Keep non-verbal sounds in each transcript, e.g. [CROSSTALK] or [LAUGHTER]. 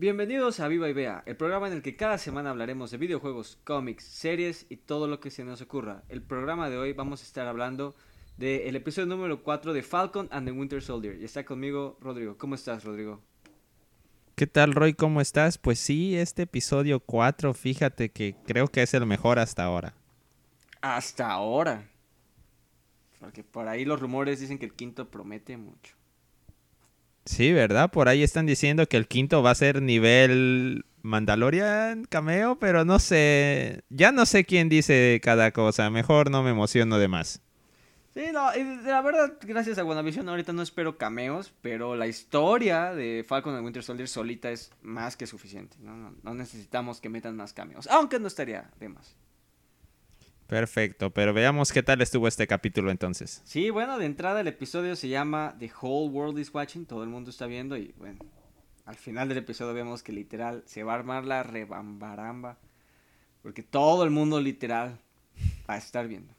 Bienvenidos a Viva y Vea, el programa en el que cada semana hablaremos de videojuegos, cómics, series y todo lo que se nos ocurra. El programa de hoy vamos a estar hablando del episodio número 4 de Falcon and the Winter Soldier. Y está conmigo Rodrigo. ¿Cómo estás, Rodrigo? ¿Qué tal, Roy? ¿Cómo estás? Pues sí, este episodio 4, fíjate que creo que es el mejor hasta ahora. Hasta ahora. Porque por ahí los rumores dicen que el quinto promete mucho. Sí, ¿verdad? Por ahí están diciendo que el quinto va a ser nivel Mandalorian cameo, pero no sé. Ya no sé quién dice cada cosa. Mejor no me emociono de más. Sí, no, la verdad, gracias a WandaVision ahorita no espero cameos, pero la historia de Falcon and Winter Soldier solita es más que suficiente. No, no necesitamos que metan más cameos, aunque no estaría de más. Perfecto, pero veamos qué tal estuvo este capítulo entonces. Sí, bueno, de entrada el episodio se llama The Whole World is Watching, todo el mundo está viendo y bueno, al final del episodio vemos que literal se va a armar la rebambaramba, porque todo el mundo literal va a estar viendo.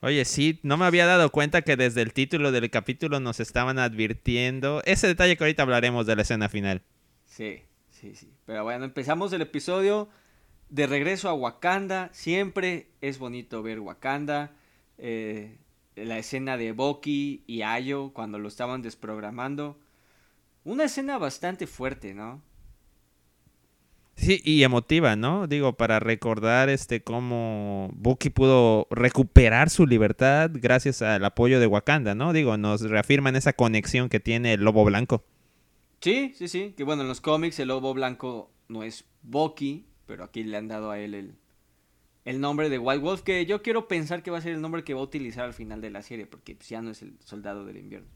Oye, sí, no me había dado cuenta que desde el título del capítulo nos estaban advirtiendo ese detalle que ahorita hablaremos de la escena final. Sí, sí, sí. Pero bueno, empezamos el episodio de regreso a Wakanda, siempre es bonito ver Wakanda. Eh, la escena de Boki y Ayo cuando lo estaban desprogramando. Una escena bastante fuerte, ¿no? Sí, y emotiva, ¿no? Digo, para recordar este cómo Buki pudo recuperar su libertad gracias al apoyo de Wakanda, ¿no? Digo, nos reafirman esa conexión que tiene el Lobo Blanco. Sí, sí, sí. Que bueno, en los cómics el Lobo Blanco no es Bucky, pero aquí le han dado a él el, el nombre de White Wolf, que yo quiero pensar que va a ser el nombre que va a utilizar al final de la serie, porque pues, ya no es el soldado del invierno.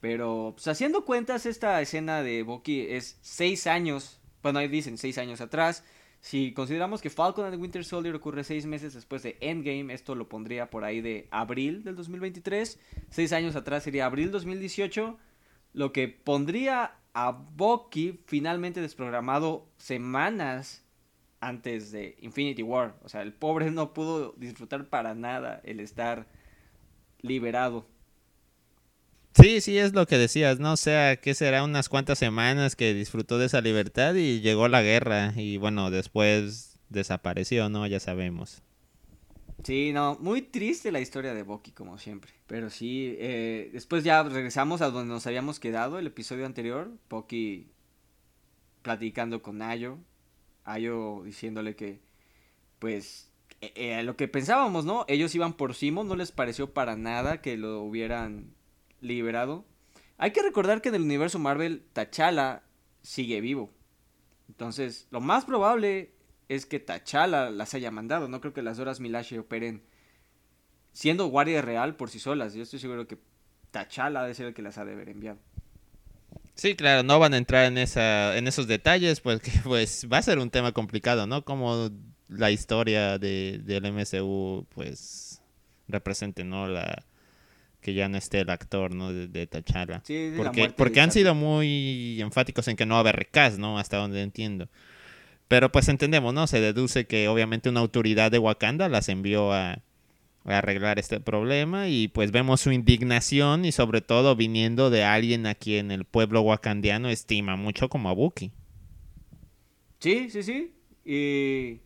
Pero, pues haciendo cuentas, esta escena de Bucky es seis años, bueno, ahí dicen seis años atrás. Si consideramos que Falcon and the Winter Soldier ocurre seis meses después de Endgame, esto lo pondría por ahí de abril del 2023. Seis años atrás sería abril 2018, lo que pondría a Bucky finalmente desprogramado semanas antes de Infinity War. O sea, el pobre no pudo disfrutar para nada el estar liberado. Sí, sí, es lo que decías, ¿no? O sea, que será unas cuantas semanas que disfrutó de esa libertad y llegó la guerra y bueno, después desapareció, ¿no? Ya sabemos. Sí, no, muy triste la historia de Bucky, como siempre. Pero sí, eh, después ya regresamos a donde nos habíamos quedado el episodio anterior. Bucky platicando con Ayo, Ayo diciéndole que, pues, eh, lo que pensábamos, ¿no? Ellos iban por Simo, no les pareció para nada que lo hubieran liberado. Hay que recordar que en el universo Marvel, T'Challa sigue vivo. Entonces, lo más probable es que T'Challa las haya mandado. No creo que las horas Milaje operen siendo guardia real por sí solas. Yo estoy seguro que T'Challa debe ser el que las ha de haber enviado. Sí, claro, no van a entrar en esa, en esos detalles, pues que [LAUGHS] pues va a ser un tema complicado, ¿no? Como la historia de, del MCU, pues represente, ¿no? La que ya no esté el actor, ¿no? De, de T'Challa. Sí, porque, porque han sido muy enfáticos en que no va a haber recast, ¿no? Hasta donde entiendo. Pero pues entendemos, ¿no? Se deduce que obviamente una autoridad de Wakanda las envió a, a arreglar este problema y pues vemos su indignación y sobre todo viniendo de alguien a quien el pueblo wakandiano estima mucho como a Buki. Sí, sí, sí. Y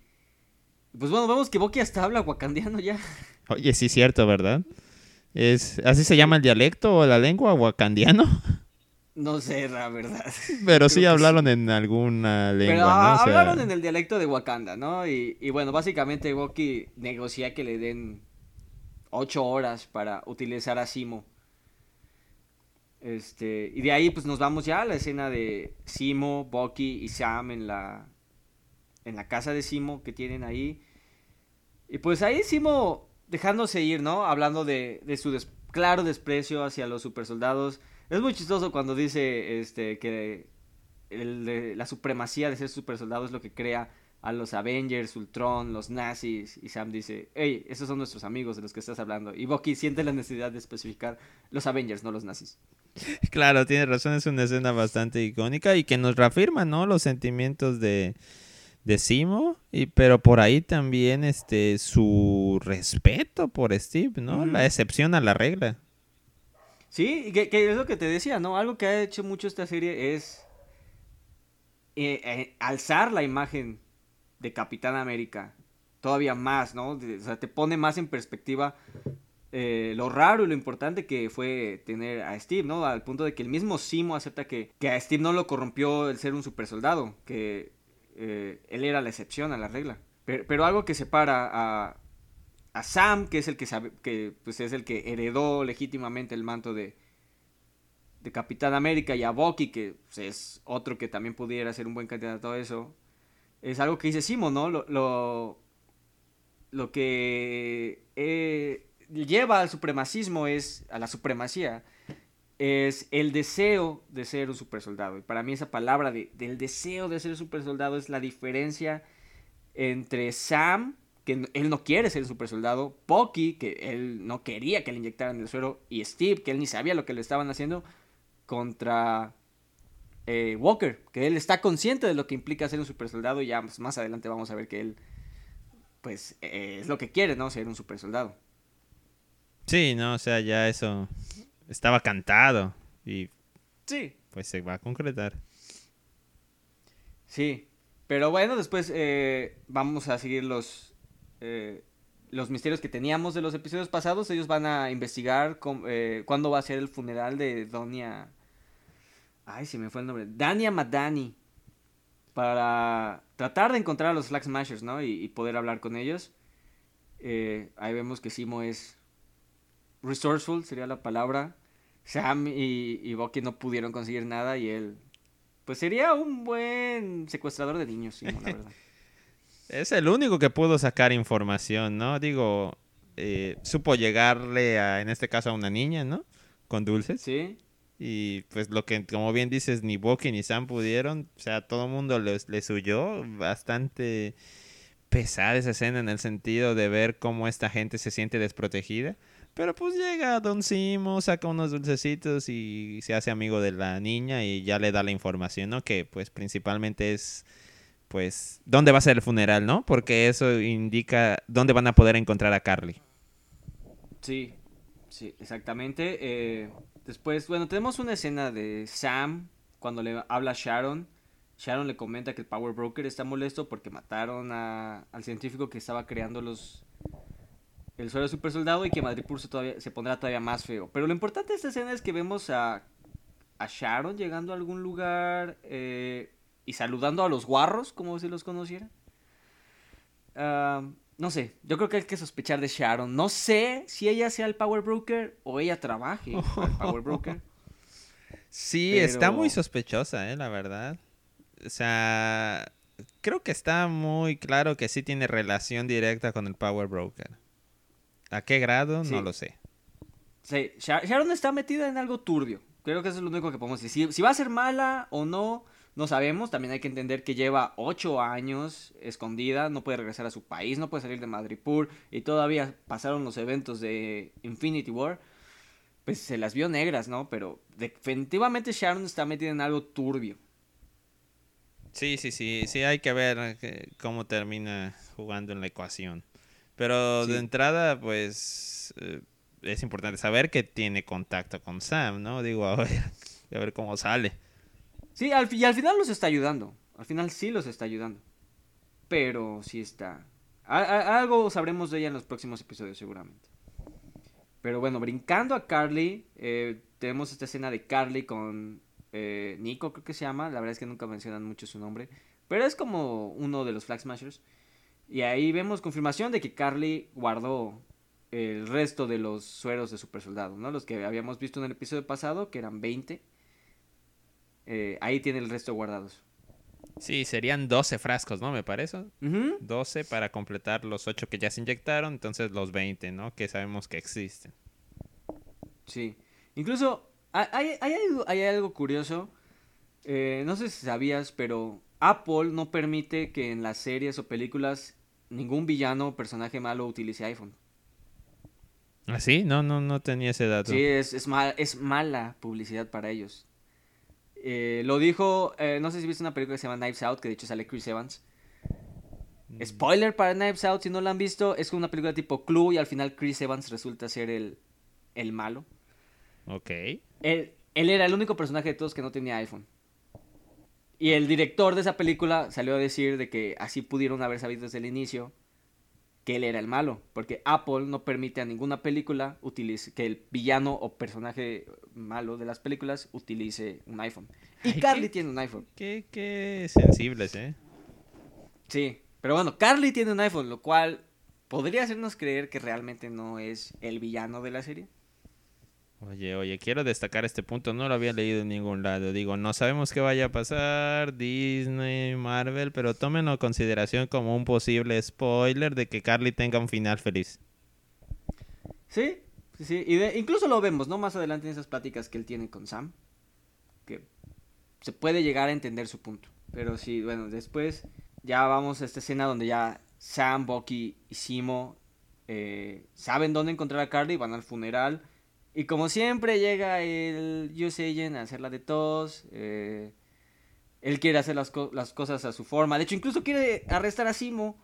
pues bueno, vemos que Buki hasta habla wakandiano ya. [LAUGHS] Oye, sí cierto, ¿verdad? Es así se llama el dialecto o la lengua wakandiano. [LAUGHS] No sé, la verdad. Pero sí hablaron en alguna lengua, Pero, ¿no? hablaron en el dialecto de Wakanda, ¿no? Y, y bueno, básicamente Bucky negocia que le den ocho horas para utilizar a Simo. Este, y de ahí pues nos vamos ya a la escena de Simo, Bucky y Sam en la en la casa de Simo que tienen ahí. Y pues ahí Simo dejándose ir, ¿no? Hablando de, de su claro desprecio hacia los supersoldados. Es muy chistoso cuando dice este que el la supremacía de ser supersoldado es lo que crea a los Avengers, Ultron, los nazis, y Sam dice, hey, esos son nuestros amigos de los que estás hablando. Y Bucky siente la necesidad de especificar los Avengers, no los nazis. [LAUGHS] Claro, tiene razón, es una escena bastante icónica y que nos reafirma, ¿no? Los sentimientos de, de Simo, y, pero por ahí también este su respeto por Steve, ¿no? La excepción a la regla. Sí, que es lo que te decía, ¿no? Algo que ha hecho mucho esta serie es eh, eh, alzar la imagen de Capitán América todavía más, ¿no? o sea, te pone más en perspectiva eh, lo raro y lo importante que fue tener a Steve, ¿no? Al punto de que el mismo Simo acepta que, que a Steve no lo corrompió el ser un super soldado, que él era la excepción a la regla. Pero, algo que separa a, a, Sam, que es el que sabe, que pues es el que heredó legítimamente el manto de, de Capitán América y a Bucky, que pues, es otro que también pudiera ser un buen candidato a eso, es algo que dice Simo, ¿no? Lo, lo, que eh, lleva al supremacismo es, a la supremacía, es el deseo de ser un supersoldado. Y para mí esa palabra de, del deseo de ser supersoldado es la diferencia entre Sam, que él no quiere ser supersoldado, Bucky, que él no quería que le inyectaran el suero, y Steve, que él ni sabía lo que le estaban haciendo, contra eh, Walker, que él está consciente de lo que implica ser un supersoldado y ya pues, más adelante vamos a ver que él pues eh, es lo que quiere, ¿no? Ser un supersoldado. Sí, no, o sea, ya eso estaba cantado y sí, pues se va a concretar. Sí, pero bueno, después eh, vamos a seguir los los misterios que teníamos de los episodios pasados. Ellos van a investigar cuándo va a ser el funeral de Donia Ay, se me fue el nombre. Dania Madani. Para tratar de encontrar a los Flag Smashers, ¿no? Y, poder hablar con ellos. Eh, ahí vemos que Simo es resourceful, sería la palabra. Sam y, y Bucky no pudieron conseguir nada y él, pues sería un buen secuestrador de niños, Simo, la verdad. [LAUGHS] es el único que pudo sacar información, ¿no? Digo, eh, supo llegarle a, en este caso, a una niña, ¿no? Con dulces. Sí. Y pues lo que, como bien dices, ni Bucky ni Sam pudieron. O sea, todo el mundo les, les huyó. Bastante pesada esa escena en el sentido de ver cómo esta gente se siente desprotegida. Pero pues llega Don Simo, saca unos dulcecitos y se hace amigo de la niña y ya le da la información, ¿no? Que pues principalmente es pues dónde va a ser el funeral, ¿no? Porque eso indica dónde van a poder encontrar a Carly. Sí, sí, exactamente. Eh, Después, bueno, tenemos una escena de Sam cuando le habla a Sharon. Sharon le comenta que el Power Broker está molesto porque mataron al científico que estaba creando los el suelo super soldado y que Madrid Pulso todavía se pondrá todavía más feo. Pero lo importante de esta escena es que vemos a, a Sharon llegando a algún lugar eh, y saludando a los guarros, como si los conociera. Ah no sé, yo creo que hay que sospechar de Sharon. No sé si ella sea el Power Broker o ella trabaje [LAUGHS] el Power Broker. Sí, está muy sospechosa, eh, la verdad. O sea, creo que está muy claro que sí tiene relación directa con el Power Broker. ¿A qué grado? No lo sé. Sí, Sharon está metida en algo turbio. Creo que eso es lo único que podemos decir. si va a ser mala o no, no sabemos, también hay que entender que lleva ocho años escondida, no puede regresar a su país, no puede salir de Madripoor y todavía pasaron los eventos de Infinity War. Pues se las vio negras, ¿no? Pero definitivamente Sharon está metida en algo turbio. Sí, sí, sí, sí, hay que ver eh, cómo termina jugando en la ecuación. Pero de entrada, pues eh, es importante saber que tiene contacto con Sam, ¿no? Digo, a ver, [LAUGHS] a ver cómo sale. Sí, al, y al final los está ayudando. Al final sí los está ayudando. Pero sí está. algo sabremos de ella en los próximos episodios, seguramente. Pero bueno, brincando a Carly, eh, tenemos esta escena de Carly con eh, Nico, creo que se llama. La verdad es que nunca mencionan mucho su nombre. Pero es como uno de los Flag Smashers. Y ahí vemos confirmación de que Carly guardó el resto de los sueros de super soldado, ¿no? Los que habíamos visto en el episodio pasado, que eran 20. Eh, ahí tiene el resto guardados. Sí, serían 12 frascos, ¿no? Me parece. 12 para completar los 8 que ya se inyectaron, entonces los 20, ¿no? Que sabemos que existen. Sí. Incluso hay, hay, algo curioso. Eh, no sé si sabías, pero Apple no permite que en las series o películas ningún villano o personaje malo utilice iPhone. ¿Ah, sí? No, no, no tenía ese dato. Sí, es, es, es mala publicidad para ellos. Eh, lo dijo, eh, no sé si viste una película que se llama Knives Out, que de hecho sale Chris Evans. Mm. Spoiler para Knives Out, si no la han visto, es una película tipo Clue y al final Chris Evans resulta ser el, el malo. Ok. Él, él era el único personaje de todos que no tenía iPhone. Y el director de esa película salió a decir de que así pudieron haber sabido desde el inicio que él era el malo, porque Apple no permite a ninguna película utilice, que el villano o personaje malo de las películas utilice un iPhone. Y Ay, Carly ¿qué? tiene un iPhone. Qué, qué sensibles, ¿eh? Sí, pero bueno, Carly tiene un iPhone, lo cual podría hacernos creer que realmente no es el villano de la serie. Oye, oye, quiero destacar este punto, no lo había leído en ningún lado. Digo, no sabemos qué vaya a pasar, Disney, Marvel, pero tómenlo en consideración como un posible spoiler de que Carly tenga un final feliz. Sí, sí, sí. Y incluso lo vemos, ¿no? Más adelante en esas pláticas que él tiene con Sam. Que se puede llegar a entender su punto. Pero sí, bueno, después ya vamos a esta escena donde ya Sam, Bucky y Simo eh, saben dónde encontrar a Carly, van al funeral. Y como siempre llega el US Agent a hacerla de todos. eh, él quiere hacer las, co- las cosas a su forma. De hecho, incluso quiere arrestar a Simo.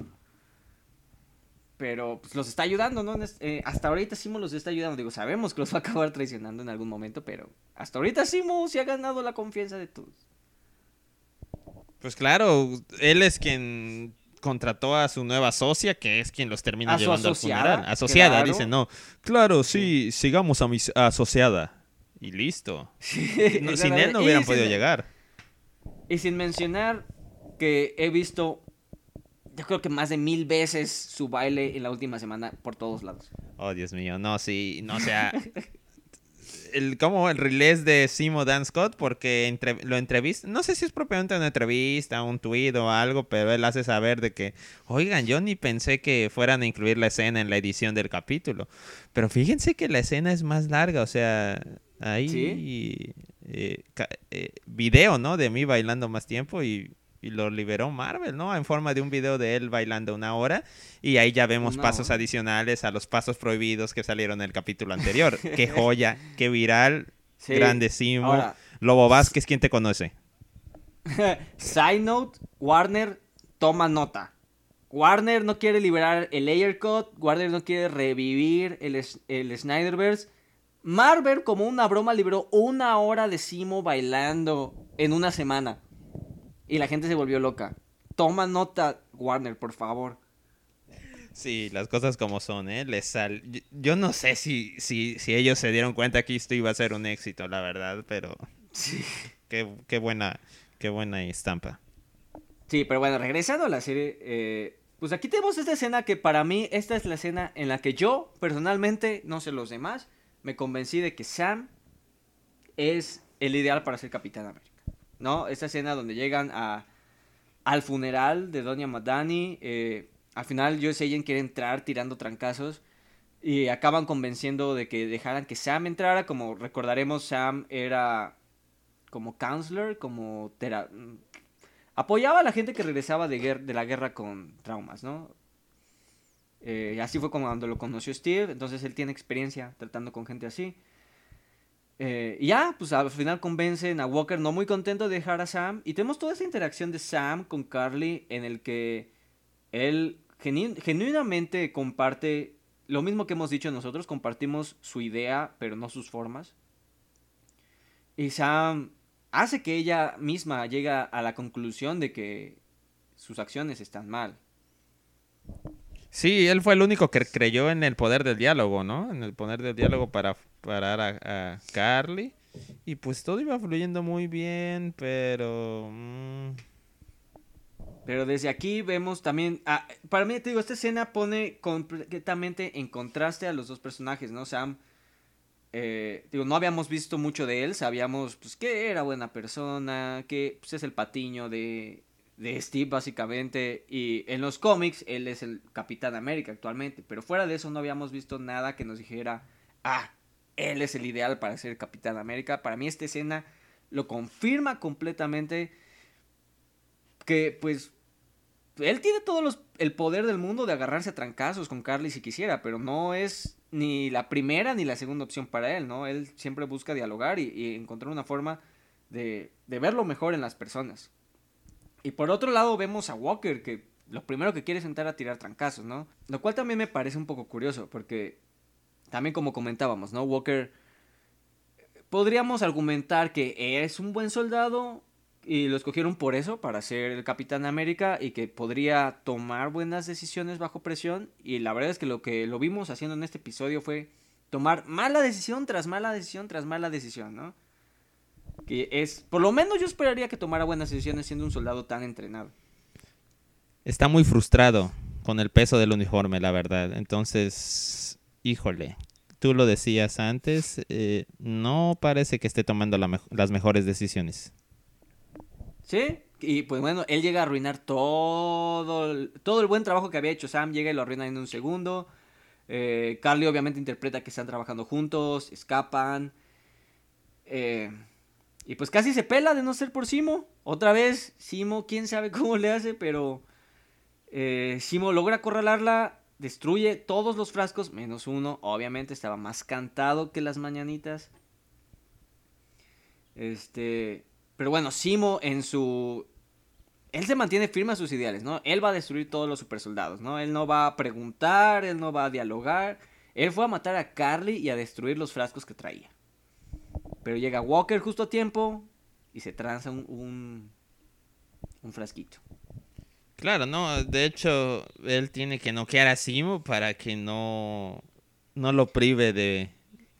Pero pues, los está ayudando, ¿no? Eh, hasta ahorita Simo los está ayudando. Digo, sabemos que los va a acabar traicionando en algún momento, pero hasta ahorita Simo se ha ganado la confianza de todos. Pues claro, él es quien contrató a su nueva socia, que es quien los termina llevando asociada, al funeral. Asociada, claro. dice, no. Claro, sí, sigamos a mi asociada. Y listo. [LAUGHS] No, sin él no hubieran sin- podido llegar. Y sin mencionar que he visto, yo creo que más de mil veces su baile en la última semana por todos lados. Oh, Dios mío, no, sí, no, sea, [LAUGHS] el, como el release de Simo Dan Scott, porque entre, lo entrevista, no sé si es propiamente una entrevista, un tweet o algo, pero él hace saber de que, oigan, yo ni pensé que fueran a incluir la escena en la edición del capítulo, pero fíjense que la escena es más larga, o sea, ahí ¿Sí? eh, eh, video, ¿no? De mí bailando más tiempo y... y lo liberó Marvel, ¿no? En forma de un video de él bailando una hora. Y ahí ya vemos pasos adicionales a los pasos prohibidos que salieron en el capítulo anterior. [LAUGHS] qué joya, qué viral, Sí. grandísimo. Ahora, Lobo Vázquez, ¿quién te conoce? [LAUGHS] Side note, Warner toma nota. Warner no quiere liberar el Layer Cut, Warner no quiere revivir el, el Snyderverse. Marvel, como una broma, liberó una hora de Simo bailando en una semana. Y la gente se volvió loca. Toma nota, Warner, por favor. Sí, las cosas como son, ¿eh? Les sal... yo, no sé si, si, si ellos se dieron cuenta que esto iba a ser un éxito, la verdad, pero Sí. qué, qué buena, qué buena estampa. Sí, pero bueno, regresando a la serie, eh, pues aquí tenemos esta escena que para mí, esta es la escena en la que yo, personalmente, no sé los demás, me convencí de que Sam es el ideal para ser Capitán América. ¿No? Esta escena donde llegan a, al funeral de Doña Madani, eh, al final Joe Agent quiere entrar tirando trancazos y acaban convenciendo de que dejaran que Sam entrara, como recordaremos, Sam era como counselor, como tera apoyaba a la gente que regresaba de, guer- de la guerra con traumas, ¿no? Eh, así fue como cuando lo conoció Steve, entonces él tiene experiencia tratando con gente así. Eh, y ya, pues al final convencen a Walker no muy contento de dejar a Sam. Y tenemos toda esa interacción de Sam con Carly en el que él genu- genuinamente comparte lo mismo que hemos dicho nosotros, compartimos su idea, pero no sus formas. Y Sam hace que ella misma llegue a la conclusión de que sus acciones están mal. Sí, él fue el único que creyó en el poder del diálogo, ¿no? En el poder del diálogo para parar a, a Carly. Y pues todo iba fluyendo muy bien, pero... mm, Pero desde aquí vemos también, ah, para mí te digo, esta escena pone completamente en contraste a los dos personajes, ¿no? Sam, eh, digo, no habíamos visto mucho de él, sabíamos pues que era buena persona, que pues, es el patiño de, de Steve básicamente, y en los cómics él es el Capitán América actualmente, pero fuera de eso no habíamos visto nada que nos dijera, ah, él es el ideal para ser Capitán América. Para mí esta escena lo confirma completamente que pues él tiene todo los, el poder del mundo de agarrarse a trancazos con Carly si quisiera, pero no es ni la primera ni la segunda opción para él, ¿no? Él siempre busca dialogar y, y encontrar una forma de, de verlo mejor en las personas. Y por otro lado vemos a Walker que lo primero que quiere es entrar a tirar trancazos, ¿no? Lo cual también me parece un poco curioso porque también como comentábamos, ¿no? Walker podríamos argumentar que es un buen soldado, y lo escogieron por eso, para ser el Capitán América y que podría tomar buenas decisiones bajo presión. Y la verdad es que lo que lo vimos haciendo en este episodio fue tomar mala decisión tras mala decisión tras mala decisión, ¿no? Que es, por lo menos yo esperaría que tomara buenas decisiones siendo un soldado tan entrenado. Está muy frustrado con el peso del uniforme, la verdad. Entonces, híjole, tú lo decías antes, eh, no parece que esté tomando las mejores decisiones. Sí, y pues bueno, él llega a arruinar todo el, todo el buen trabajo que había hecho Sam, llega y lo arruina en un segundo. Eh, Carly obviamente interpreta que están trabajando juntos, escapan. Eh, y pues casi se pela de no ser por Simo. Otra vez, Simo, quién sabe cómo le hace, pero eh, Simo logra acorralarla, destruye todos los frascos, menos uno. Obviamente estaba más cantado que las mañanitas. Este, pero bueno, Simo en su... Él se mantiene firme a sus ideales, ¿no? Él va a destruir todos los supersoldados, ¿no? Él no va a preguntar, él no va a dialogar. Él fue a matar a Carly y a destruir los frascos que traía. Pero llega Walker justo a tiempo y se tranza un, un, frasquito. Claro, no, de hecho, él tiene que noquear a Simo para que no, no lo prive de,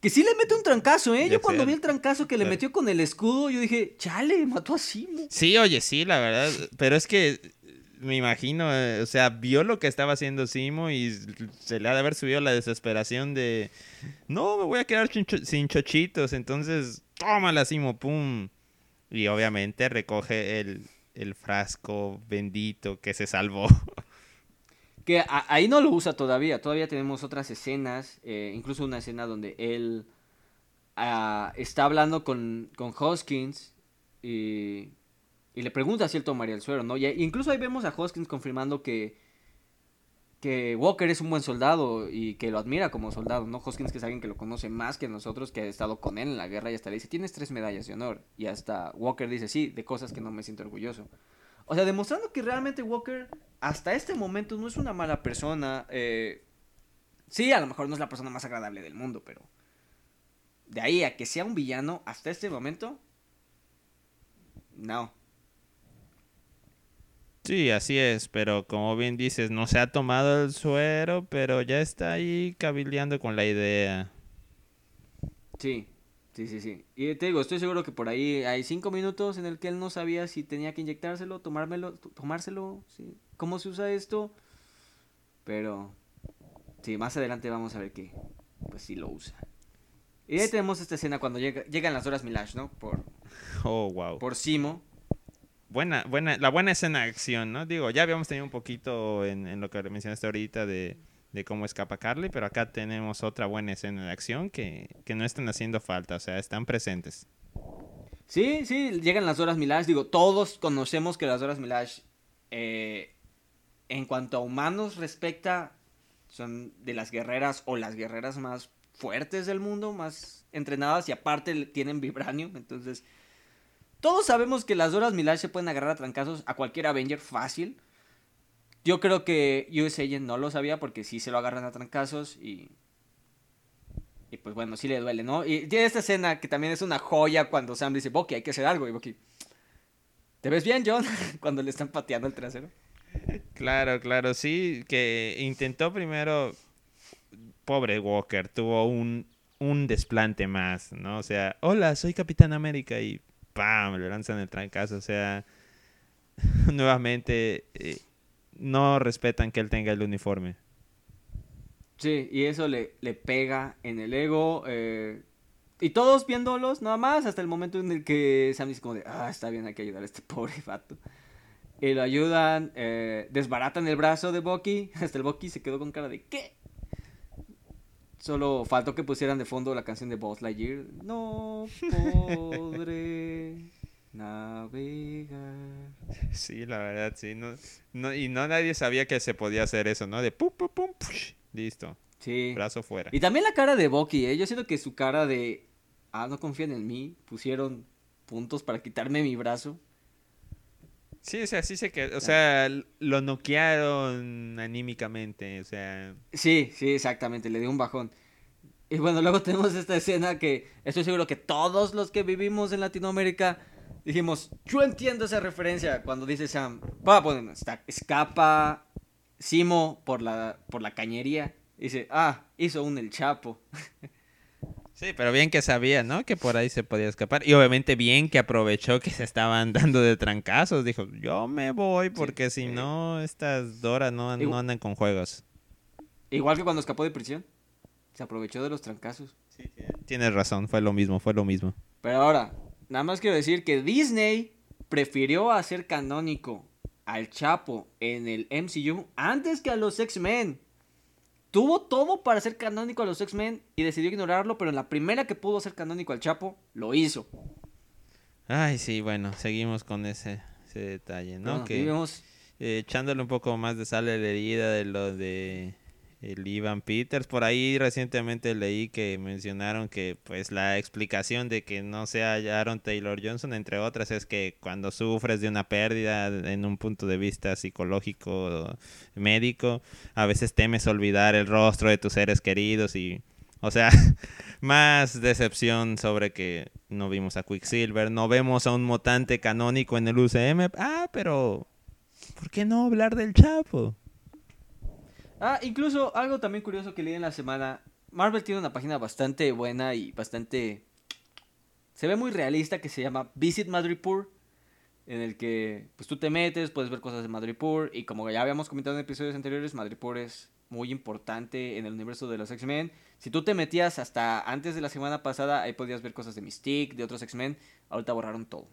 que sí le mete un trancazo, ¿eh? Yo cuando vi el trancazo que le metió con el escudo, yo dije, chale, mató a Simo. Sí, oye, sí, la verdad. Pero es que me imagino, eh, o sea, vio lo que estaba haciendo Simo y se le ha de haber subido la desesperación de, no, me voy a quedar sin chochitos, entonces, tómala Simo, pum. Y obviamente recoge el, el frasco bendito que se salvó. [LAUGHS] Que ahí no lo usa todavía, todavía tenemos otras escenas, eh, incluso una escena donde él ah, está hablando con, con Hoskins y, y, le pregunta si él tomaría el suero, ¿no? Y incluso ahí vemos a Hoskins confirmando que, que Walker es un buen soldado y que lo admira como soldado, ¿no? Hoskins que es alguien que lo conoce más que nosotros, que ha estado con él en la guerra y hasta le dice, tienes tres medallas de honor. Y hasta Walker dice, sí, de cosas que no me siento orgulloso. O sea, demostrando que realmente Walker hasta este momento no es una mala persona. Eh, sí, a lo mejor no es la persona más agradable del mundo, pero de ahí a que sea un villano hasta este momento, no. Sí, así es, pero como bien dices, no se ha tomado el suero, pero ya está ahí cabildeando con la idea. Sí, Sí, sí, sí. Y te digo, estoy seguro que por ahí hay cinco minutos en el que él no sabía si tenía que inyectárselo, tomármelo, tomárselo, ¿sí? cómo se usa esto. Pero, sí, más adelante vamos a ver que, pues sí lo usa. Y ahí tenemos esta escena cuando llega, llegan las horas Milash, ¿no? Por, oh, wow. Por Simo. Buena, buena, la buena escena de acción, ¿no? Digo, ya habíamos tenido un poquito en, en lo que mencionaste ahorita de de cómo escapa Carly, pero acá tenemos otra buena escena de acción que, no están haciendo falta, o sea, están presentes. Sí, sí, llegan las horas Milash, digo, todos conocemos que las horas Milash, eh, en cuanto a humanos respecta, son de las guerreras o las guerreras más fuertes del mundo, más entrenadas y aparte tienen vibranium, entonces... Todos sabemos que las horas Milash se pueden agarrar a trancazos a cualquier Avenger fácil. Yo creo que US Agent no lo sabía porque sí se lo agarran a trancazos y. Y pues bueno, sí le duele, ¿no? Y tiene esta escena que también es una joya cuando Sam dice, Bucky, hay que hacer algo. Y Bucky, ¿te ves bien, John? [LAUGHS] cuando le están pateando el trasero. Claro, claro, sí, que intentó primero. Pobre Walker, tuvo un, un desplante más, ¿no? O sea, hola, soy Capitán América y ¡pam! Le lanzan el trancazo. O sea, [LAUGHS] nuevamente. Eh, no respetan que él tenga el uniforme. Sí, y eso le, le pega en el ego. Eh, y todos viéndolos, nada más, hasta el momento en el que Sam dice como de, ah, está bien, hay que ayudar a este [LAUGHS] pobre vato. Y lo ayudan, eh, desbaratan el brazo de Bucky. [LAUGHS] Hasta el Bucky se quedó con cara de, ¿qué? Solo faltó que pusieran de fondo la canción de Buzz Lightyear. No podré [LAUGHS] navegar. Sí, la verdad, sí. No, y no nadie sabía que se podía hacer eso, ¿no? De pum, pum, pum, listo. Sí. Brazo fuera. Y también la cara de Bucky, ¿eh? Yo siento que su cara de, ah, no confían en mí, pusieron puntos para quitarme mi brazo. Sí, o sea, sí se quedó, o sea, lo noquearon anímicamente, o sea. Sí, sí, exactamente, le dio un bajón. Y bueno, luego [LAUGHS] tenemos esta escena que estoy seguro que todos los que vivimos en Latinoamérica dijimos, yo entiendo esa referencia cuando dice Sam, va, pues, está, escapa Simo por la, por la cañería. Dice, ah, hizo un El Chapo. [LAUGHS] Sí, pero bien que sabía, ¿no? Que por ahí se podía escapar. Y obviamente bien que aprovechó que se estaban [LAUGHS] dando de trancazos. Dijo, yo me voy porque si no, estas Dora no, no andan con juegos. Igual que cuando escapó de prisión. Se aprovechó de los trancazos. Sí, tienes razón, fue lo mismo, fue lo mismo. Pero ahora, nada más quiero decir que Disney prefirió hacer canónico al Chapo en el MCU antes que a los X-Men. Tuvo todo para ser canónico a los X-Men y decidió ignorarlo, pero en la primera que pudo ser canónico al Chapo, lo hizo. Ay, sí, bueno, seguimos con ese, detalle, ¿no? que eh, echándole un poco más de sal a la herida de lo de el Ivan Peters. Por ahí recientemente leí que mencionaron que pues la explicación de que no sea Aaron Taylor Johnson, entre otras, es que cuando sufres de una pérdida en un punto de vista psicológico, médico, a veces temes olvidar el rostro de tus seres queridos y... O sea, [LAUGHS] más decepción sobre que no vimos a Quicksilver, no vemos a un mutante canónico en el UCM. Ah, pero ¿por qué no hablar del Chapo? Ah, incluso algo también curioso que leí en la semana. Marvel tiene una página bastante buena y bastante... Se ve muy realista que se llama Visit Madripoor. En el que pues tú te metes, puedes ver cosas de Madripoor. Y como ya habíamos comentado en episodios anteriores, Madripoor es muy importante en el universo de los X-Men. Si tú te metías hasta antes de la semana pasada, ahí podías ver cosas de Mystique, de otros X-Men. Ahorita borraron todo.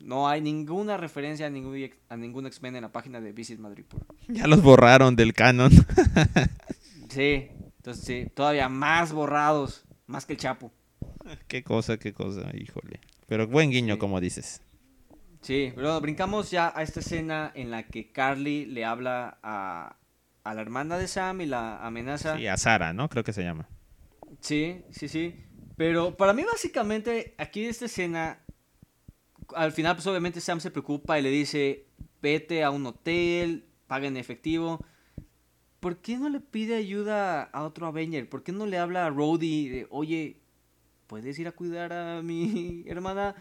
No hay ninguna referencia a ningún, a ningún X-Men en la página de Visit Madrid. Ya los borraron del canon. [LAUGHS] sí, entonces sí, todavía más borrados, más que el Chapo. Qué cosa, qué cosa, híjole. Pero buen guiño, como dices. Sí, pero brincamos ya a esta escena en la que Carly le habla a, a la hermana de Sam y la amenaza. Sí, a Sara, ¿no? Creo que se llama. Sí, sí, sí. Pero para mí básicamente aquí esta escena al final, pues obviamente Sam se preocupa y le dice, vete a un hotel, paga en efectivo. ¿Por qué no le pide ayuda a otro Avenger? ¿Por qué no le habla a Rhodey de, oye, ¿puedes ir a cuidar a mi [LAUGHS] hermana?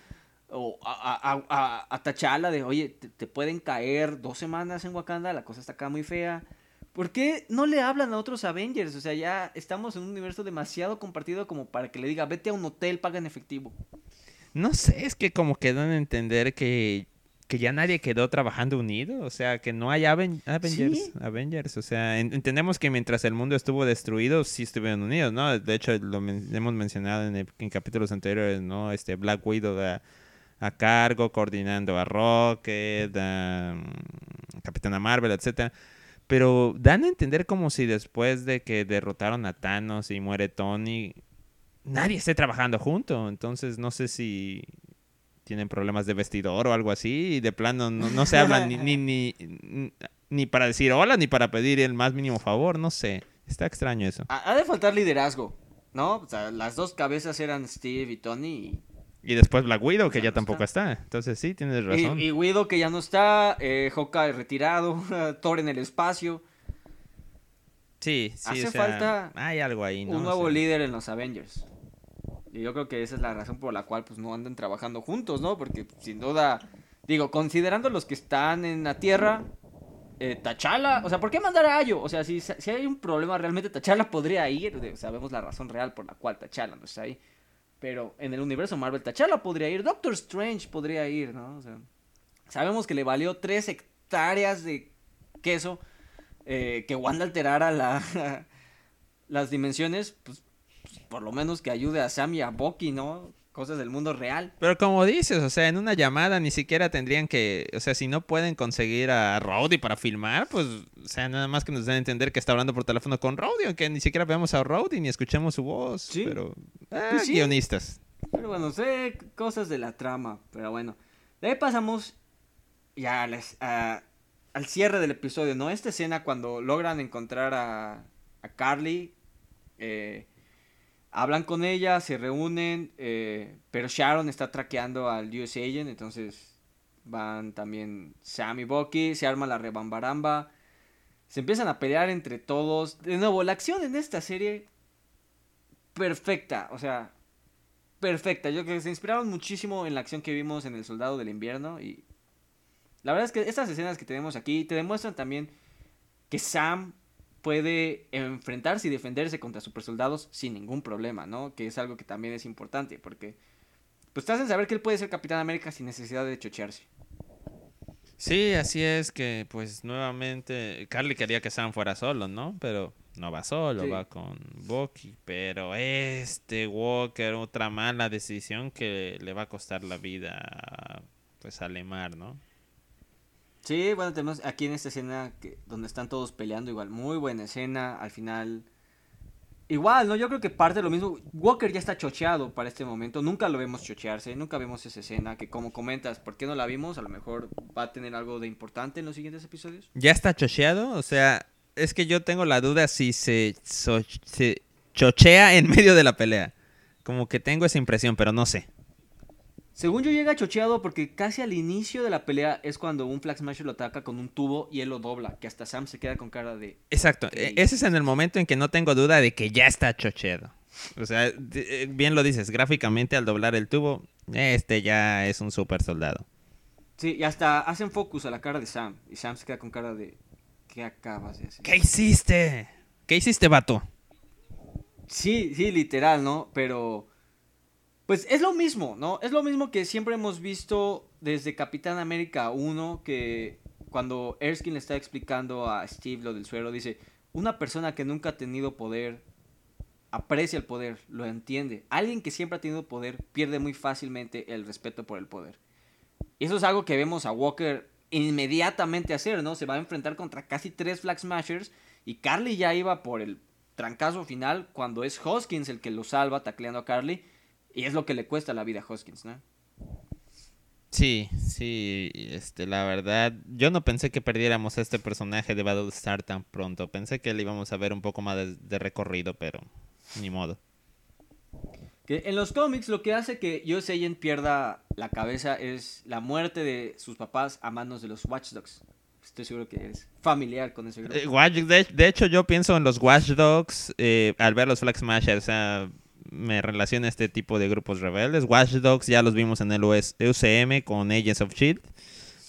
O a, a, a, T'Challa de, oye, te, pueden caer dos semanas en Wakanda, la cosa está acá muy fea. ¿Por qué no le hablan a otros Avengers? O sea, ya estamos en un universo demasiado compartido como para que le diga, vete a un hotel, paga en efectivo. No sé, es que como quedan a entender que, ya nadie quedó trabajando unido, o sea, que no hay Avengers, Avengers, o sea, entendemos que mientras el mundo estuvo destruido, sí estuvieron unidos, ¿no? De hecho, lo hemos mencionado en, capítulos anteriores, ¿no? Este Black Widow a, a cargo, coordinando a Rocket, a mm, Capitana Marvel, etcétera. Pero dan a entender como si después de que derrotaron a Thanos y muere Tony, nadie esté trabajando junto. Entonces no sé si tienen problemas de vestidor o algo así y de plano no, se hablan ni, ni, ni, para decir hola ni para pedir el más mínimo favor, no sé. Está extraño eso. Ha de faltar liderazgo, ¿no? O sea, las dos cabezas eran Steve y Tony y... después Black Widow, que ya, tampoco está. Entonces sí, tienes razón. Y, y Widow que ya no está, eh, Hawkeye retirado, [LAUGHS] Thor en el espacio. Sí, sí. Hace falta hay algo ahí, un nuevo líder en los Avengers. Y yo creo que esa es la razón por la cual pues no andan trabajando juntos, ¿no? Porque sin duda, digo, considerando los que están en la Tierra, eh, Tachala, o sea, ¿por qué mandar a Ayo? O sea, si, si hay un problema realmente, Tachala podría ir, sabemos la razón real por la cual Tachala no está ahí. Pero en el universo Marvel, Tachala podría ir, Doctor Strange podría ir, ¿no? O sea, sabemos que le valió tres hectáreas de queso eh, que Wanda alterara la, [LAUGHS] las dimensiones, pues por lo menos que ayude a Sam y a Bucky, ¿no? Cosas del mundo real. Pero como dices, o sea, en una llamada ni siquiera tendrían que, o sea, si no pueden conseguir a Rowdy para filmar, pues, o sea, nada más que nos den a entender que está hablando por teléfono con Rowdy, aunque ni siquiera veamos a Rowdy ni escuchemos su voz. Sí. Pero, ah, pues guionistas. Pero bueno, sé cosas de la trama, pero bueno. De ahí pasamos ya les, al cierre del episodio, ¿no? Esta escena cuando logran encontrar a, a Carly, eh, Hablan con ella, se reúnen, eh, pero Sharon está traqueando al US Agent, entonces van también Sam y Bucky, se arma la rebambaramba, se empiezan a pelear entre todos. De nuevo, la acción en esta serie perfecta, o sea, perfecta. Yo creo que se inspiraron muchísimo en la acción que vimos en El Soldado del Invierno. Y la verdad es que estas escenas que tenemos aquí te demuestran también que Sam puede enfrentarse y defenderse contra supersoldados sin ningún problema, ¿no? Que es algo que también es importante, porque pues te hacen saber que él puede ser Capitán América sin necesidad de chochearse. Sí, así es que pues nuevamente Carly quería que Sam fuera solo, ¿no? Pero no va solo, va con Bucky. Pero este Walker, otra mala decisión que le va a costar la vida pues a Lemar, ¿no? Sí, bueno, tenemos aquí en esta escena que, donde están todos peleando igual. Muy buena escena. Al final Igual, ¿no? Yo creo que parte de lo mismo. Walker ya está chocheado para este momento. Nunca lo vemos chochearse. Nunca vemos esa escena que, como comentas, ¿por qué no la vimos? A lo mejor va a tener algo de importante en los siguientes episodios. ¿Ya está chocheado? O sea, es que yo tengo la duda si se, se chochea en medio de la pelea. Como que tengo esa impresión, pero no sé. Según yo llega chocheado porque casi al inicio de la pelea es cuando un Flag Smasher lo ataca con un tubo y él lo dobla, que hasta Sam se queda con cara de... Exacto, e, ese es en el momento en que no tengo duda de que ya está chocheado. O sea, eh, bien lo dices, gráficamente al doblar el tubo, este ya es un super soldado. Sí, y hasta hacen focus a la cara de Sam y Sam se queda con cara de... ¿Qué acabas de hacer? ¿Qué hiciste? ¿Qué hiciste, vato? Sí, sí, literal, ¿no? Pero pues es lo mismo, ¿no? Es lo mismo que siempre hemos visto desde Capitán América 1, que cuando Erskine le está explicando a Steve lo del suero, dice, una persona que nunca ha tenido poder aprecia el poder, lo entiende. Alguien que siempre ha tenido poder pierde muy fácilmente el respeto por el poder. Y eso es algo que vemos a Walker inmediatamente hacer, ¿no? Se va a enfrentar contra casi tres Flag Smashers y Carly ya iba por el trancazo final cuando es Hoskins el que lo salva tacleando a Carly y es lo que le cuesta la vida a Hoskins, ¿no? Sí, sí, este, la verdad, yo no pensé que perdiéramos a este personaje de Battlestar tan pronto. Pensé que le íbamos a ver un poco más de, recorrido, pero ni modo. Que en los cómics lo que hace que Joe Sayen pierda la cabeza es la muerte de sus papás a manos de los Watchdogs. Estoy seguro que es familiar con ese grupo. Eh, de, hecho, yo pienso en los Watchdogs eh, al ver los Flag Smashers. O sea, me relaciona a este tipo de grupos rebeldes. Watch Dogs ya los vimos en el UCM con Agents of Shield.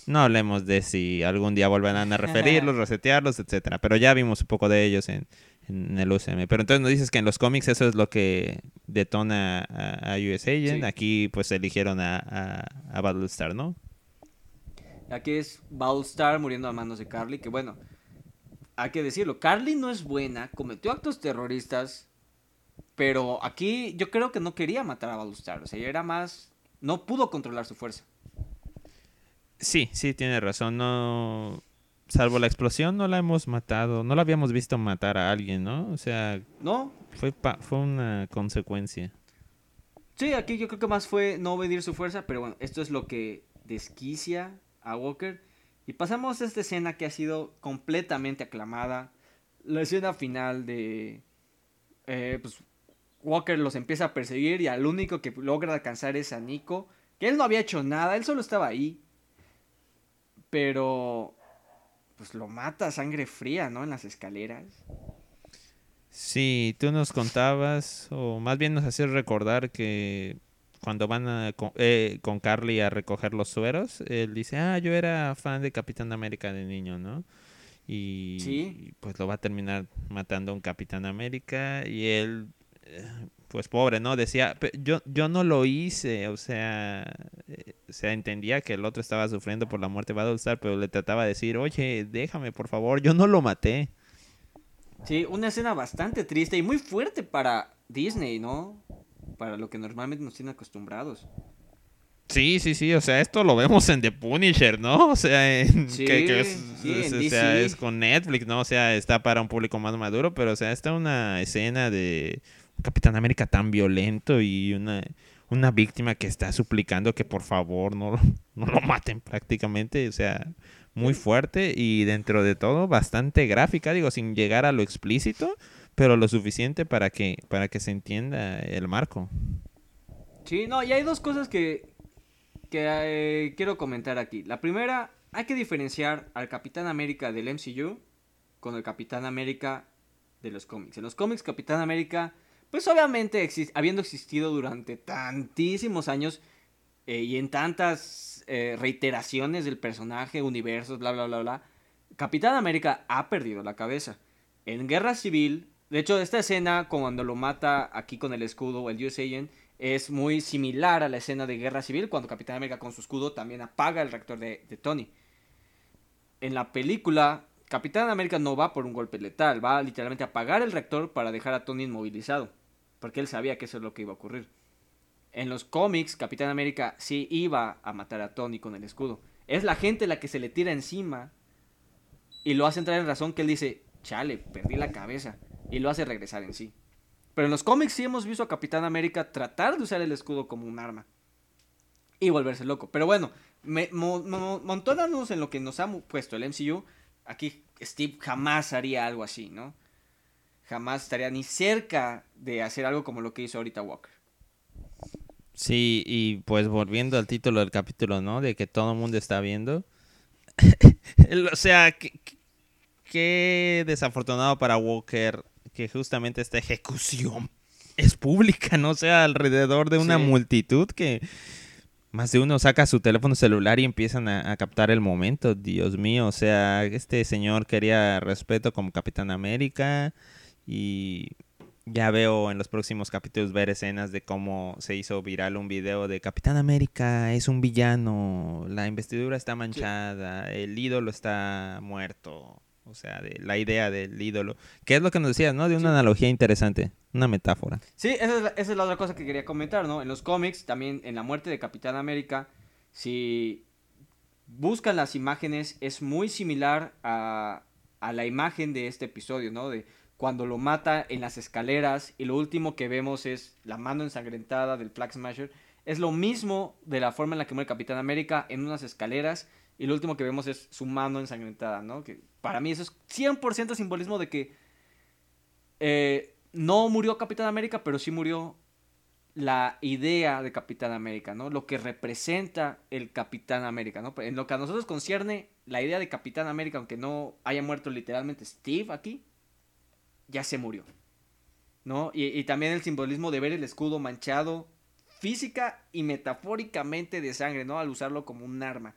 No hablemos de si algún día volverán a referirlos, [LAUGHS] resetearlos, etcétera. Pero ya vimos un poco de ellos en, el UCM. Pero entonces nos dices que en los cómics eso es lo que detona a, US Agent. Aquí pues eligieron a, a, a, Battlestar, ¿no? Aquí es Battlestar muriendo a manos de Carly. Que bueno, hay que decirlo. Carly no es buena, cometió actos terroristas, pero aquí yo creo que no quería matar a Balustar. O sea, era más. No pudo controlar su fuerza. Sí, sí, tiene razón. No. Salvo la explosión, no la hemos matado. No la habíamos visto matar a alguien, ¿no? O sea. No. Fue, fue una consecuencia. Sí, aquí yo creo que más fue no medir su fuerza. Pero bueno, esto es lo que desquicia a Walker. Y pasamos a esta escena que ha sido completamente aclamada. La escena final de. Eh, pues Walker los empieza a perseguir y al único que logra alcanzar es a Nico, que él no había hecho nada, él solo estaba ahí. Pero pues lo mata a sangre fría, ¿no? En las escaleras. Sí, tú nos contabas, o más bien nos hacías recordar que cuando van eh, con, Carly a recoger los sueros, él dice, ah, yo era fan de Capitán América de niño, ¿no? Y, y pues lo va a terminar matando a un Capitán América y él pues pobre, ¿no? Decía, yo, yo no lo hice, o sea, eh, se entendía que el otro estaba sufriendo por la muerte de Battlestar, pero le trataba de decir, oye, déjame, por favor, yo no lo maté. Sí, una escena bastante triste y muy fuerte para Disney, ¿no? Para lo que normalmente nos tienen acostumbrados. Sí, sí, sí, o sea, esto lo vemos en The Punisher, ¿no? O sea, en, que, es, con Netflix, ¿no? O sea, está para un público más maduro, pero o sea, está una escena de Capitán América tan violento y una, una víctima que está suplicando que por favor no, [LAUGHS] no lo maten prácticamente, o sea, muy fuerte y dentro de todo bastante gráfica, digo, sin llegar a lo explícito, pero lo suficiente para que, para que se entienda el marco. Sí, no, y hay dos cosas que, que eh, quiero comentar aquí. La primera, hay que diferenciar al Capitán América del MCU con el Capitán América de los cómics. En los cómics, Capitán América pues obviamente habiendo existido durante tantísimos años eh, y en tantas eh, reiteraciones del personaje, universos, bla, bla, bla, bla, Capitán América ha perdido la cabeza. En Guerra Civil, de hecho, esta escena cuando lo mata aquí con el escudo, el US Agent, es muy similar a la escena de Guerra Civil, cuando Capitán América con su escudo también apaga el reactor de, de Tony. En la película, Capitán América no va por un golpe letal, va literalmente a apagar el reactor para dejar a Tony inmovilizado, porque él sabía que eso es lo que iba a ocurrir. En los cómics, Capitán América sí iba a matar a Tony con el escudo. Es la gente la que se le tira encima y lo hace entrar en razón que él dice, chale, perdí la cabeza, y lo hace regresar en sí. Pero en los cómics sí hemos visto a Capitán América tratar de usar el escudo como un arma y volverse loco. Pero bueno, me, en lo que nos ha puesto el MCU, aquí Steve jamás haría algo así, ¿no? Jamás estaría ni cerca de hacer algo como lo que hizo ahorita Walker. Sí, y pues volviendo al título del capítulo, ¿no? De que todo el mundo está viendo. [LAUGHS] o sea, qué, desafortunado para Walker que justamente esta ejecución es pública, no sea alrededor de una multitud que más de uno saca su teléfono celular y empiezan a, captar el momento. Dios mío, o sea, este señor quería respeto como Capitán América y ya veo en los próximos capítulos ver escenas de cómo se hizo viral un video de Capitán América es un villano, la investidura está manchada, el ídolo está muerto. O sea, de la idea del ídolo. ¿Qué es lo que nos decías, no? De una analogía interesante, una metáfora. Sí, esa es, la, otra cosa que quería comentar, ¿no? En los cómics, también en la muerte de Capitán América, si buscan las imágenes, es muy similar a, a la imagen de este episodio, ¿no? De cuando lo mata en las escaleras y lo último que vemos es la mano ensangrentada del Flag Smasher. Es lo mismo de la forma en la que muere Capitán América en unas escaleras y lo último que vemos es su mano ensangrentada, ¿no? Que para mí eso es 100% simbolismo de que eh, no murió Capitán América, pero sí murió la idea de Capitán América, ¿no? Lo que representa el Capitán América, ¿no? En lo que a nosotros concierne, la idea de Capitán América, aunque no haya muerto literalmente Steve aquí, ya se murió, ¿no? Y, y también el simbolismo de ver el escudo manchado física y metafóricamente de sangre, ¿no? Al usarlo como un arma.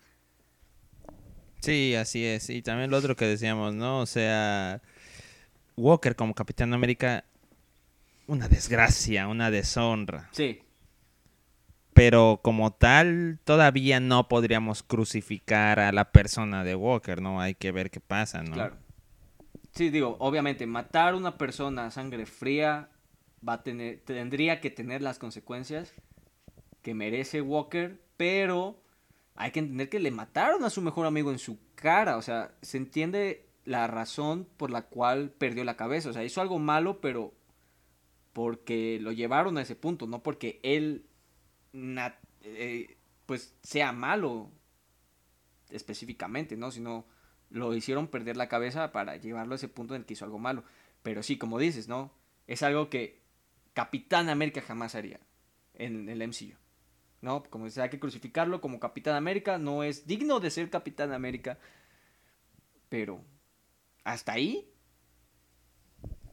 Sí, así es. Y también lo otro que decíamos, ¿no? O sea, Walker como Capitán América, una desgracia, una deshonra. Sí. Pero como tal, todavía no podríamos crucificar a la persona de Walker, ¿no? Hay que ver qué pasa, ¿no? Claro. Sí, digo, obviamente, matar a una persona a sangre fría va a tener, tendría que tener las consecuencias que merece Walker, pero hay que entender que le mataron a su mejor amigo en su cara. O sea, se entiende la razón por la cual perdió la cabeza. O sea, hizo algo malo, pero porque lo llevaron a ese punto, no porque él eh, pues sea malo específicamente, ¿no? Sino lo hicieron perder la cabeza para llevarlo a ese punto en el que hizo algo malo. Pero sí, como dices, ¿no? Es algo que Capitán América jamás haría en el MCU. ¿no? Como dice, hay que crucificarlo como Capitán América, no es digno de ser Capitán América, pero hasta ahí.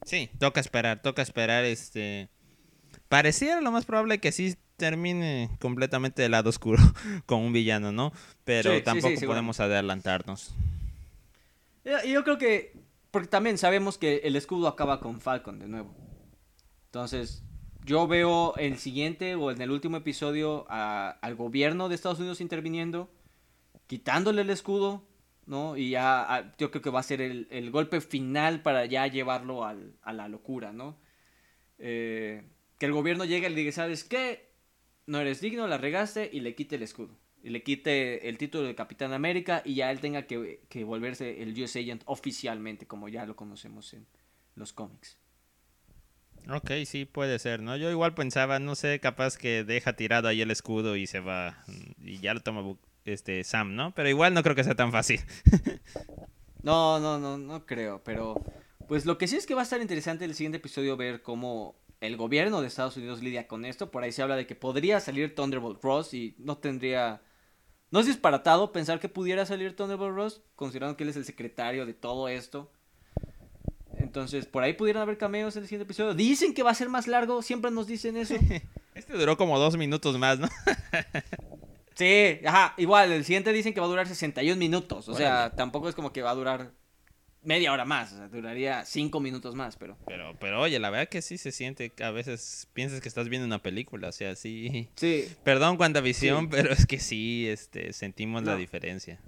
Sí, toca esperar, toca esperar, este... Pareciera lo más probable que sí termine completamente del lado oscuro [LAUGHS] con un villano, ¿no? Pero tampoco podemos adelantarnos. Y yo creo que, porque también sabemos que el escudo acaba con Falcon de nuevo. Entonces, yo veo el siguiente o en el último episodio al gobierno de Estados Unidos interviniendo, quitándole el escudo, ¿no? Y ya yo creo que va a ser el, golpe final para ya llevarlo a la locura, ¿no? Eh, que el gobierno llegue y le diga, ¿sabes qué? No eres digno, la regaste y le quite el escudo. Le quite el título de Capitán América y ya él tenga que, que volverse el US Agent oficialmente, como ya lo conocemos en los cómics. Ok, sí, puede ser, ¿no? Yo igual pensaba, no sé, capaz que deja tirado ahí el escudo y se va y ya lo toma este Sam, ¿no? Pero igual no creo que sea tan fácil. [LAUGHS] no, no, no, no creo, pero pues lo que sí es que va a estar interesante el siguiente episodio ver cómo el gobierno de Estados Unidos lidia con esto. Por ahí se habla de que podría salir Thunderbolt Ross y no tendría... No es disparatado pensar que pudiera salir Thunderbolt Ross, considerando que él es el secretario de todo esto. Entonces, por ahí pudieran haber cameos en el siguiente episodio. Dicen que va a ser más largo, siempre nos dicen eso. [LAUGHS] Este duró como dos minutos más, ¿no? sí, ajá, igual, el siguiente dicen que va a durar 61 minutos. O sea, tampoco es como que va a durar media hora más, o sea, duraría cinco minutos más, pero... Pero, pero oye, la verdad que sí se siente, a veces piensas que estás viendo una película, o sea, sí... Sí. Perdón, WandaVision, pero es que sí, este, sentimos la diferencia.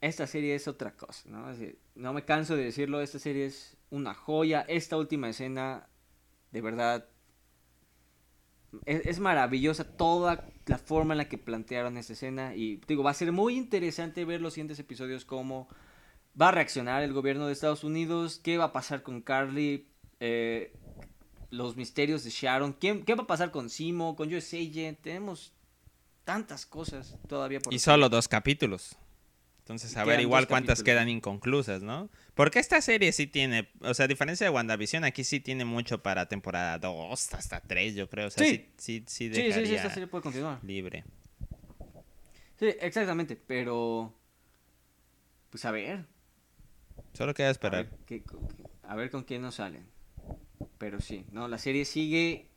Esta serie es otra cosa, ¿no? no me canso de decirlo, esta serie es una joya, esta última escena, de verdad, es, es maravillosa toda la forma en la que plantearon esta escena y digo, va a ser muy interesante ver los siguientes episodios como va a reaccionar el gobierno de Estados Unidos, qué va a pasar con Carly, eh, los misterios de Sharon, ¿Qué, qué va a pasar con Simo, con US Agent, tenemos tantas cosas todavía por Y solo dos capítulos. Entonces, a ver igual cuántas quedan inconclusas, ¿no? Porque esta serie sí tiene, o sea, a diferencia de WandaVision, aquí sí tiene mucho para temporada 2, hasta 3, yo creo. O sea, sí, sí, sí, sí, sí, sí, esta serie puede continuar. Libre. Sí, exactamente, pero... Pues a ver, Solo queda esperar. A ver, con quién nos salen. Pero sí, no, la serie sigue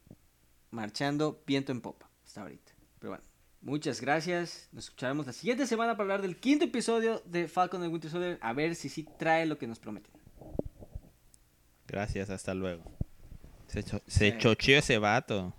marchando viento en popa hasta ahorita. Pero bueno, muchas gracias. Nos escucharemos la siguiente semana para hablar del quinto episodio de Falcon and Winter Soldier. A ver si sí trae lo que nos prometen. Gracias, hasta luego. Se, cho se chocheó ese vato.